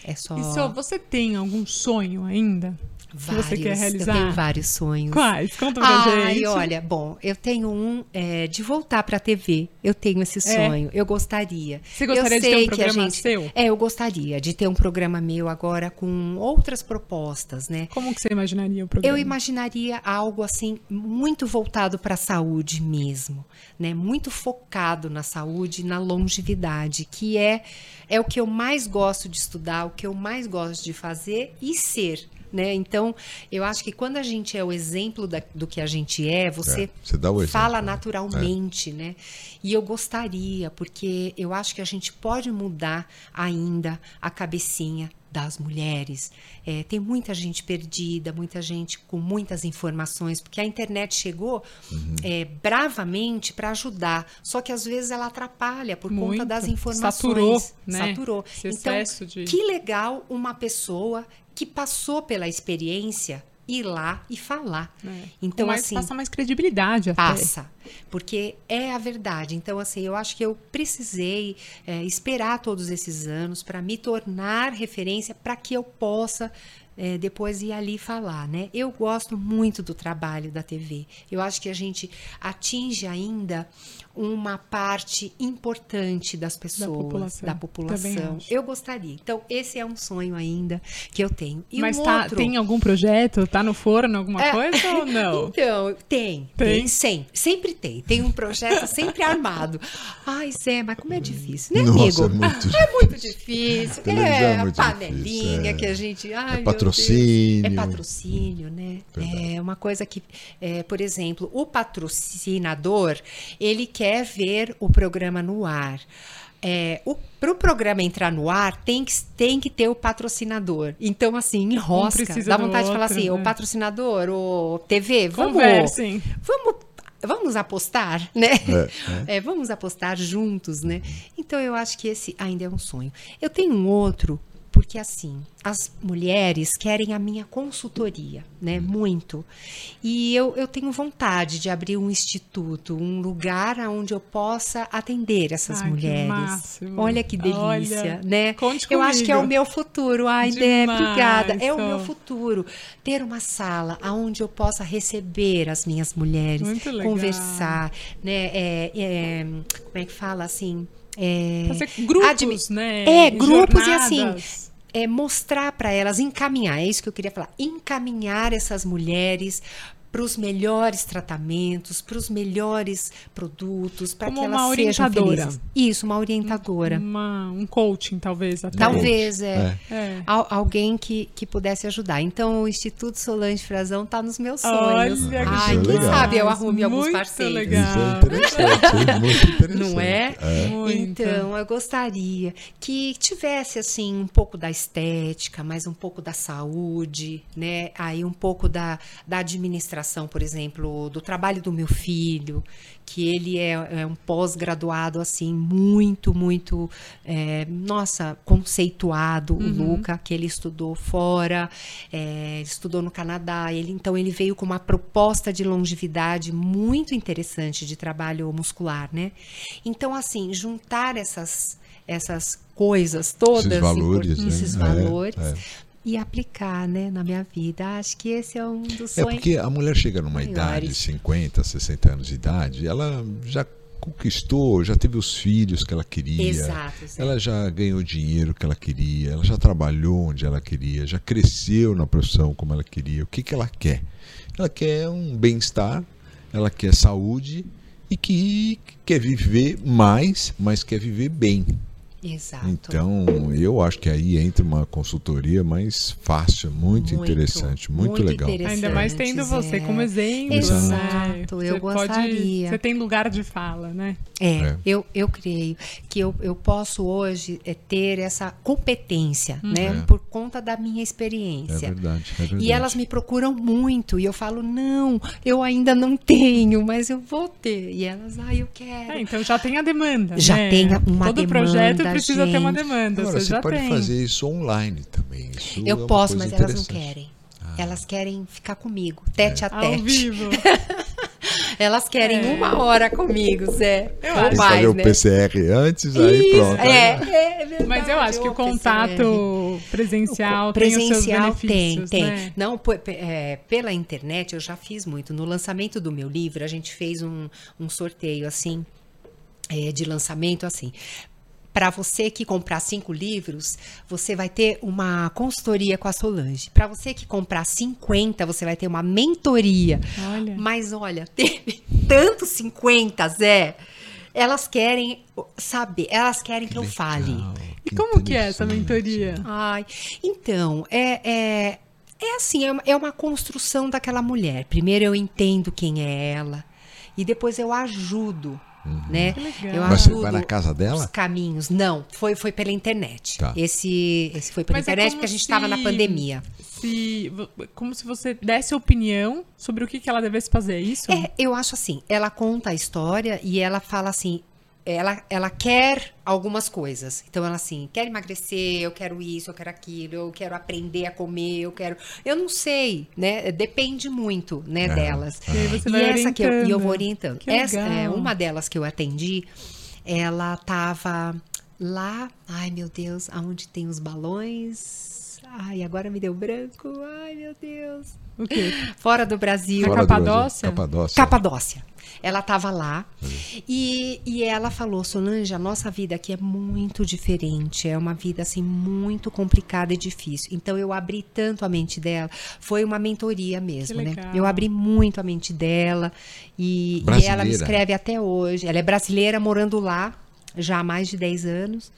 É só. E só você tem algum sonho ainda? Vários. você quer realizar? Eu tenho vários sonhos. Quais? Conta pra Ai, gente. olha, bom, eu tenho um é, de voltar para a TV. Eu tenho esse É? sonho. Eu gostaria. Você gostaria eu de ter um que programa gente- seu? É, eu gostaria de ter um programa meu agora com outras propostas, né? Como que você imaginaria o programa? Eu imaginaria algo assim muito voltado para a saúde mesmo, né? Muito focado na saúde, e na longevidade, que é é o que eu mais gosto de estudar, o que eu mais gosto de fazer e ser. Né? Então, eu acho que quando a gente é o exemplo da- do que a gente é, você, É, você dá o exemplo, fala né? naturalmente, né? E eu gostaria, porque eu acho que a gente pode mudar ainda a cabecinha das mulheres. É, tem muita gente perdida, muita gente com muitas informações, porque a internet chegou Uhum. é, bravamente para ajudar, só que às vezes ela atrapalha por conta Muito. das informações. Saturou, né? Saturou. Esse Então, de- que legal uma pessoa que passou pela experiência ir lá e falar. É. Então, Mas assim, passa mais credibilidade até. Passa, porque é a verdade. Então, assim, eu acho que eu precisei é, esperar todos esses anos para me tornar referência para que eu possa é, depois ir ali falar, né? Eu gosto muito do trabalho da TV. Eu acho que a gente atinge ainda uma parte importante das pessoas, população. da população. Eu gostaria. Então, esse é um sonho ainda que eu tenho. E Mas um tá, outro... tem algum projeto? Tá no forno alguma É. coisa ou não? Então, tem, Tem? tem, sempre, sempre tem. Tem um projeto sempre armado. Ai, Zé, mas como é difícil, né, Nossa, é amigo? muito É muito difícil. É, é a panelinha difícil, é. que a gente. Ai, meu Deus. patrocínio. É patrocínio, né? Verdade. É uma coisa que, é, por exemplo, o patrocinador, ele quer ver o programa no ar. É, Para o programa entrar no ar, tem que, tem que ter o patrocinador. Então, assim, enrosca. Dá vontade de falar outro, assim, né? o patrocinador, o TV, vamos... Conversem. Vamos, vamos apostar, né? É, É, vamos apostar juntos, né? Então eu acho que esse ainda é um sonho. Eu tenho um outro, porque assim, as mulheres querem a minha consultoria, né? Muito. E eu, eu tenho vontade de abrir um instituto, um lugar onde eu possa atender essas Ai, que mulheres. máximo. Olha que delícia, Olha, né? conte eu acho que é o meu futuro. Ai, Dé, obrigada. É o meu futuro. Ter uma sala onde eu possa receber as minhas mulheres, conversar, né? É, é, como é que fala assim? É, Fazer grupos, admi- né? É, grupos e assim, jornadas. é mostrar para elas, encaminhar, é isso que eu queria falar, encaminhar essas mulheres para os melhores tratamentos, para os melhores produtos, para Como que uma elas sejam orientadora. felizes. Isso, uma orientadora. Uma- um coaching, talvez, até. Talvez, é. É. Al- alguém que, que pudesse ajudar. Então, o Instituto Solange Frazão está nos meus sonhos. Olha, que Ai, é quem legal. sabe eu arrume alguns Muito parceiros. legal. Isso é interessante, muito interessante. Não é? Muito. Então, eu gostaria que tivesse assim um pouco da estética, mas um pouco da saúde, né? Aí um pouco da, da administração, por exemplo, do trabalho do meu filho, que ele é, é um pós-graduado assim muito, muito, é, nossa, conceituado, o Luca, que ele estudou fora, é, estudou no Canadá. Ele então ele veio com uma proposta de longevidade muito interessante de trabalho muscular, né? Então assim juntar essas essas coisas todas, Esses valores, né? esses É, valores é. E aplicar, né, na minha vida. Acho que esse é um dos É sonhos. porque a mulher chega numa maiores. idade, 50, 60 anos de idade, ela já conquistou, já teve os filhos que ela queria. Exato. Ela já ganhou o dinheiro que ela queria, ela já trabalhou onde ela queria, já cresceu na profissão como ela queria. O que, que ela quer? Ela quer um bem-estar, ela quer saúde e que quer viver mais, mas quer viver bem. Exato. Então, eu acho que aí entra uma consultoria mais fácil, muito, Muito, interessante, muito, muito legal. interessante. Ainda mais tendo você Zé. como exemplo. Exato, né? eu Você gostaria. você tem lugar de fala, né? É, É. Eu, eu creio que eu, eu posso hoje é, ter essa competência, né? É. Por conta da minha É experiência. verdade, é verdade. E elas me procuram muito e eu falo, não, eu ainda não tenho, mas eu vou ter. E elas, ah, eu quero. É, então já tem a demanda. Já né? tem uma Todo demanda, projeto precisa ter uma gente. demanda. Agora, você você já pode tem. fazer isso online também. Isso é eu uma posso, mas elas não querem. Elas querem ficar comigo, tete a Ao tete. vivo. Elas querem É. uma hora comigo, Zé. Eu Ou acho. Tem que mais, fazer o né? PCR antes, aí Isso, pronto. É, é, é verdade. Mas eu acho que o PCR. contato presencial, presencial tem os seus tem, tem. né? Não, pô, pe- é, pela internet eu já fiz muito. No lançamento do meu livro, a gente fez um, um sorteio assim, é, de lançamento assim. Para você que comprar cinco livros, você vai ter uma consultoria com a Solange. Para você que comprar 50, você vai ter uma mentoria. Olha. Mas olha, teve tanto 50, Zé. Elas querem saber, elas querem que, eu fale. Legal, E como que é essa mentoria? Ai, então, é, é, é assim, é uma, é uma construção daquela mulher. Primeiro eu entendo quem é ela e depois eu ajudo, né? Que legal. Eu Uhum. Mas você vai na casa dela? Os caminhos. Não, foi, foi pela internet. Tá. Esse, esse foi pela Mas é internet como porque a gente estava na pandemia. Se, como se você desse opinião sobre o que, que ela devesse fazer, é isso? É, eu acho assim, ela conta a história e ela fala assim, ela, ela quer algumas coisas. Então ela assim, quer emagrecer, eu quero isso, eu quero aquilo, eu quero aprender a comer, eu quero, eu não sei, né? Depende muito, né, É. delas. E você e vai essa que eu, e eu vou orientando. Que Essa é legal. uma delas que eu atendi, ela tava lá, ai meu Deus, aonde tem os balões? Ai, agora me deu branco. Ai, meu Deus. O quê? Fora do Brasil. Na Fora do Brasil. Capadócia? Capadócia. Capadócia. Ela estava lá e, e ela falou, Solange, a nossa vida aqui é muito diferente, é uma vida assim muito complicada e difícil. Então eu abri tanto a mente dela, foi uma mentoria mesmo, né? Eu abri muito a mente dela e, e ela me escreve até hoje. Ela é brasileira morando lá já há mais de 10 anos.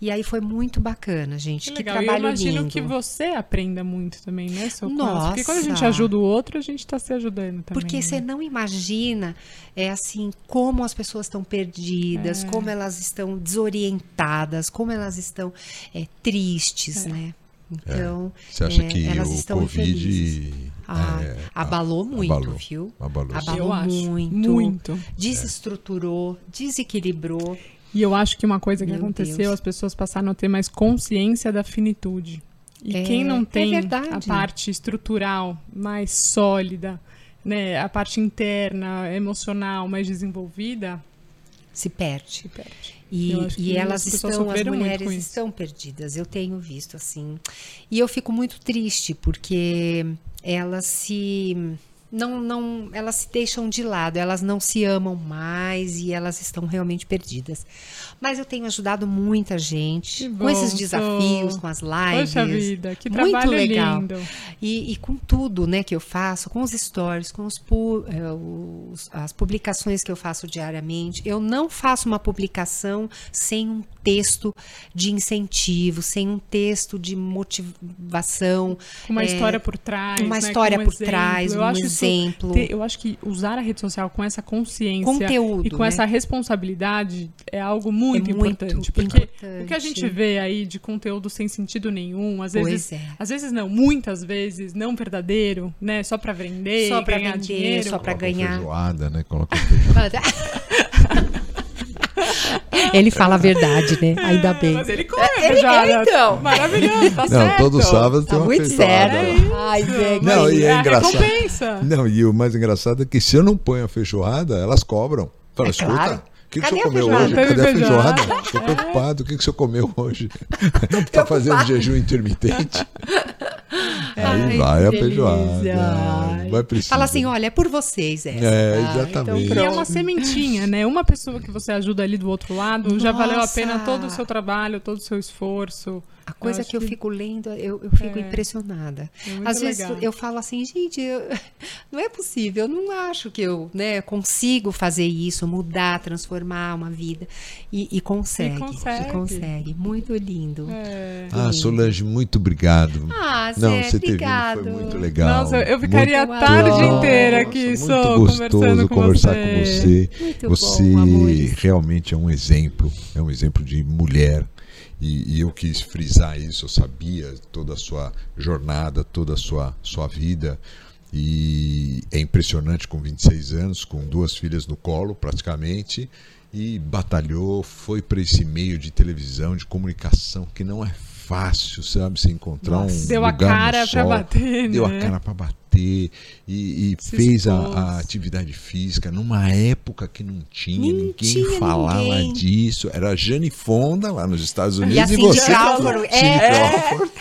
E aí foi muito bacana, gente. Que Que. E eu trabalho imagino lindo. que você aprenda muito também, né, seu Nossa. Porque quando a gente ajuda o outro, a gente está se ajudando também. Porque né? você não imagina, é assim, como as pessoas estão perdidas, É. como elas estão desorientadas, como elas estão é, tristes, né? Então, Você acha é, que elas o estão Covid. Ah, é, abalou muito, abalou, viu? abalou. Abalou Eu acho. muito. Muito. Desestruturou, desequilibrou. E eu acho que uma coisa que Meu aconteceu, Deus. as pessoas passaram a ter mais consciência da finitude. E É, quem não é tem verdade. a parte estrutural mais sólida, né, a parte interna, emocional mais desenvolvida, Se perde. se perde. E, e elas estão, as mulheres estão perdidas. Eu tenho visto assim. E eu fico muito triste porque elas se não, não, elas se deixam de lado, elas não se amam mais e elas estão realmente perdidas. Mas eu tenho ajudado muita gente Que com bom, esses desafios, com as lives. Poxa vida, que Muito trabalho legal. lindo. E, e com tudo né, que eu faço, com os stories, com os, eh, os- as publicações que eu faço diariamente, eu não faço uma publicação sem um texto de incentivo, sem um texto de motivação. Uma é, história por trás. uma né, história por exemplo. trás, eu um acho exemplo. ter- eu acho que usar a rede social com essa consciência Conteúdo, e com né? essa responsabilidade é algo muito É muito importante. Porque importante. o que a gente vê aí de conteúdo sem sentido nenhum, às vezes, é. às vezes não, muitas vezes não verdadeiro, né? Só pra vender, Só pra ganhar vender, dinheiro. só pra Coloca ganhar. Feijoada, né? Coloca feijoada. Ele fala a verdade, né? Ainda bem. Mas ele come Ele- feijoada. ele então. Maravilhoso, tá Não, certo. todo sábado tem Tá uma muito feijoada. certo. lá. Ai, Zé, Não, e é a engraçado. recompensa. Não, e o mais engraçado é que se eu não ponho a feijoada, elas cobram. Fala, É escuta, claro. O que, que o senhor comeu hoje? Cadê a feijoada? Estou preocupado, o que, que o senhor comeu hoje? tá fazendo jejum intermitente? Aí Ai, vai a feijoada. Vai precisar. Fala assim, olha, é por vocês essa. É, Ah, exatamente. então é uma sementinha, né? Uma pessoa que você ajuda ali do outro lado já valeu a Nossa! pena todo o seu trabalho, todo o seu esforço. A coisa acho que eu que- fico lendo, eu, eu fico É. impressionada. É Às vezes legal. eu falo assim, gente, eu- não é possível, eu não acho que eu né, consigo fazer isso, mudar, transformar uma vida. E, e consegue, E consegue. e consegue. Muito lindo. É. Ah, Solange, muito obrigado. Ah, Zé, Não, você ter obrigado. vindo foi muito legal. Nossa, eu ficaria Muito a tarde legal. inteira Nossa, aqui muito só gostoso conversando com conversar você. com você. Muito Você bom, realmente é um exemplo, é um exemplo de mulher. E, e eu quis frisar isso, eu sabia toda a sua jornada, toda a sua, sua vida. E é impressionante com 26 anos, com duas filhas no colo praticamente, e batalhou, foi para esse meio de televisão, de comunicação, que não é fácil, sabe, se encontrar Nossa. um Deu a lugar no cara sol. bater, Deu né? a cara para bater e, e fez a, a atividade física numa época que não tinha, Nem ninguém tinha falava ninguém. disso. Era a Jane Fonda lá nos Estados Unidos E e, você Crawford, é. Crawford.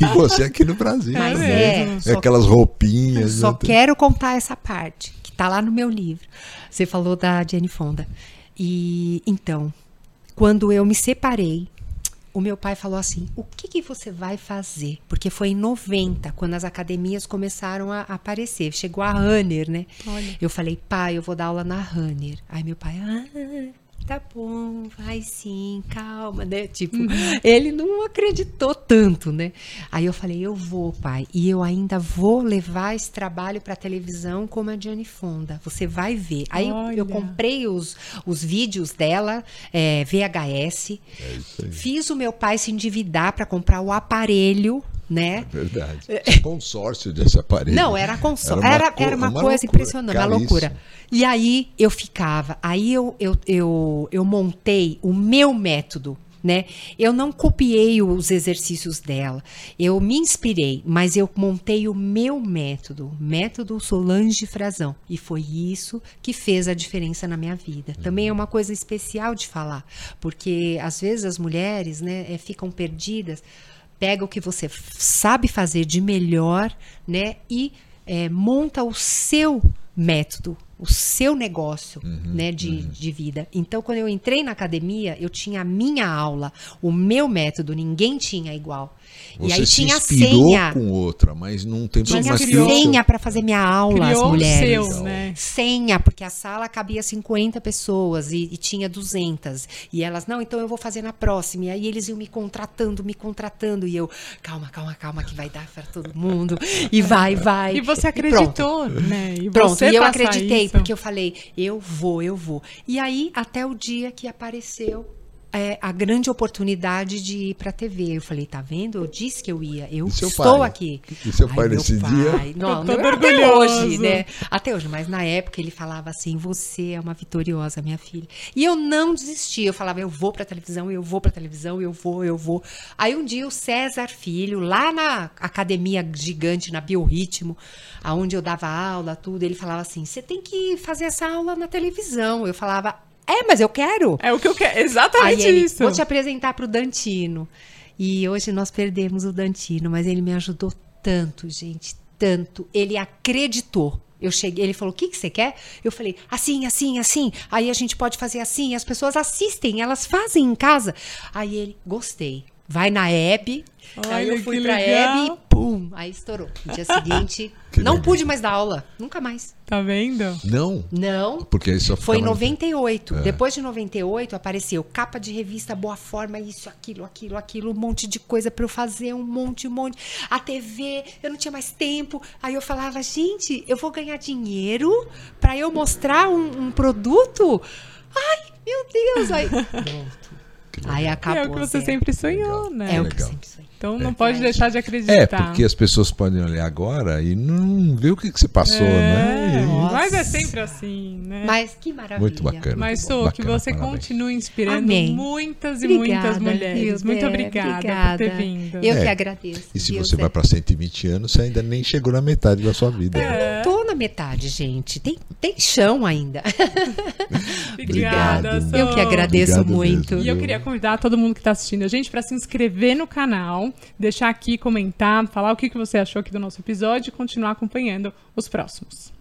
e você aqui no Brasil. Mas também. é, É aquelas roupinhas. Só né? quero contar essa parte, que tá lá no meu livro. Você falou da Jenny Fonda. E então, quando eu me separei, o meu pai falou assim: o que, que você vai fazer? Porque foi em 90, quando as academias começaram a aparecer. Chegou a Runner, né? Olha. Eu falei, pai, eu vou dar aula na Runner. Aí meu pai, ah, tá bom, vai sim, calma, né? Tipo, ele não acreditou tanto, né? Aí eu falei, eu vou, pai, e eu ainda vou levar esse trabalho para televisão como a Diane Fonda. Você vai ver. Aí eu, eu comprei os, os vídeos dela, é, VHS, É fiz o meu pai se endividar para comprar o aparelho, né? Verdade. Tinha consórcio desse aparelho. Não, era consórcio. Era uma Era, era uma, uma coisa loucura, impressionante, uma loucura. E aí eu ficava, aí eu, eu, eu, eu montei o meu método. Né? Eu não copiei os exercícios dela, eu me inspirei, mas eu montei o meu método, método Solange Frazão, e foi isso que fez a diferença na minha vida. Também é uma coisa especial de falar, porque às vezes as mulheres, né, eh, ficam perdidas pega o que você sabe fazer de melhor, né? E é, monta o seu método, o seu negócio, Uhum, né? De, de vida. Então, quando eu entrei na academia, eu tinha a minha aula, o meu método, ninguém tinha igual. Você e aí se tinha inspirou senha. com outra, mas não tem Tinha mas criou senha para fazer minha aula, as Criou o mulheres. seu, né? Senha, porque a sala cabia 50 pessoas e, e tinha 200. E elas, não, então eu vou fazer na próxima. E aí eles iam me contratando, me contratando. E eu, calma, calma, calma, que vai dar para todo mundo. E vai, vai. E você pronto. acreditou, né? E Pronto, você e eu acreditei, isso. porque eu falei, eu vou, eu vou. E aí, até o dia que apareceu é, a grande oportunidade de ir pra TV. Eu falei, tá vendo? Eu disse que eu ia, eu E seu estou pai? aqui. E seu pai meu nesse pai, dia? Não, Ficou não todo até orgulhoso. hoje, né? Até hoje, mas na época ele falava assim, você é uma vitoriosa, minha filha. E eu não desisti, eu falava, eu vou pra televisão, eu vou pra televisão, eu vou, eu vou. Aí um dia o César Filho, lá na academia gigante, na Biorritmo, aonde eu dava aula, tudo, ele falava assim, você tem que fazer essa aula na televisão. Eu falava, é, mas eu quero. É o que eu quero. Exatamente ele, isso. vou te apresentar para o Dantino. E hoje nós perdemos o Dantino, mas ele me ajudou tanto, gente, tanto. Ele acreditou. Eu cheguei, ele falou: "O que que você quer?" Eu falei: "Assim, assim, assim. Aí a gente pode fazer assim, as pessoas assistem, elas fazem em casa." Aí ele: "Gostei." Vai na Hebe. aí eu fui pra legal. Hebe, pum, aí estourou. No dia seguinte, Que não legal. pude mais dar aula, nunca mais. Tá vendo? Não, Não, porque aí só foi em ficava- 98. É. Depois de 98 apareceu capa de revista Boa Forma, isso, aquilo, aquilo, aquilo, um monte de coisa pra eu fazer, um monte, um monte. A TV, eu não tinha mais tempo. Aí eu falava, gente, eu vou ganhar dinheiro pra eu mostrar um, um produto? Ai, meu Deus! Aí, pronto. Aí acabou. é o que você sempre sonhou, né? É o que eu Legal. sempre sonhei. Então não É. pode deixar de acreditar. É, porque as pessoas podem olhar agora e não ver o que, que você passou, É, né? Nossa. Mas é sempre assim, né? Mas que maravilha. Muito bacana. Mas, Sô, que você parabéns. continue inspirando Amém. muitas e Obrigada, muitas mulheres. Muito Dé? obrigada, por ter Obrigada. vindo. Eu É. que agradeço. E se viu, você vai para 120 anos, você ainda nem chegou na metade da sua vida. É. Tô na metade, gente. Tem, tem chão ainda. Obrigada. Sol. Eu que agradeço Obrigado muito. mesmo. E eu queria convidar todo mundo que está assistindo a gente para se inscrever no canal, deixar aqui, comentar, falar o que que você achou aqui do nosso episódio e continuar acompanhando os próximos.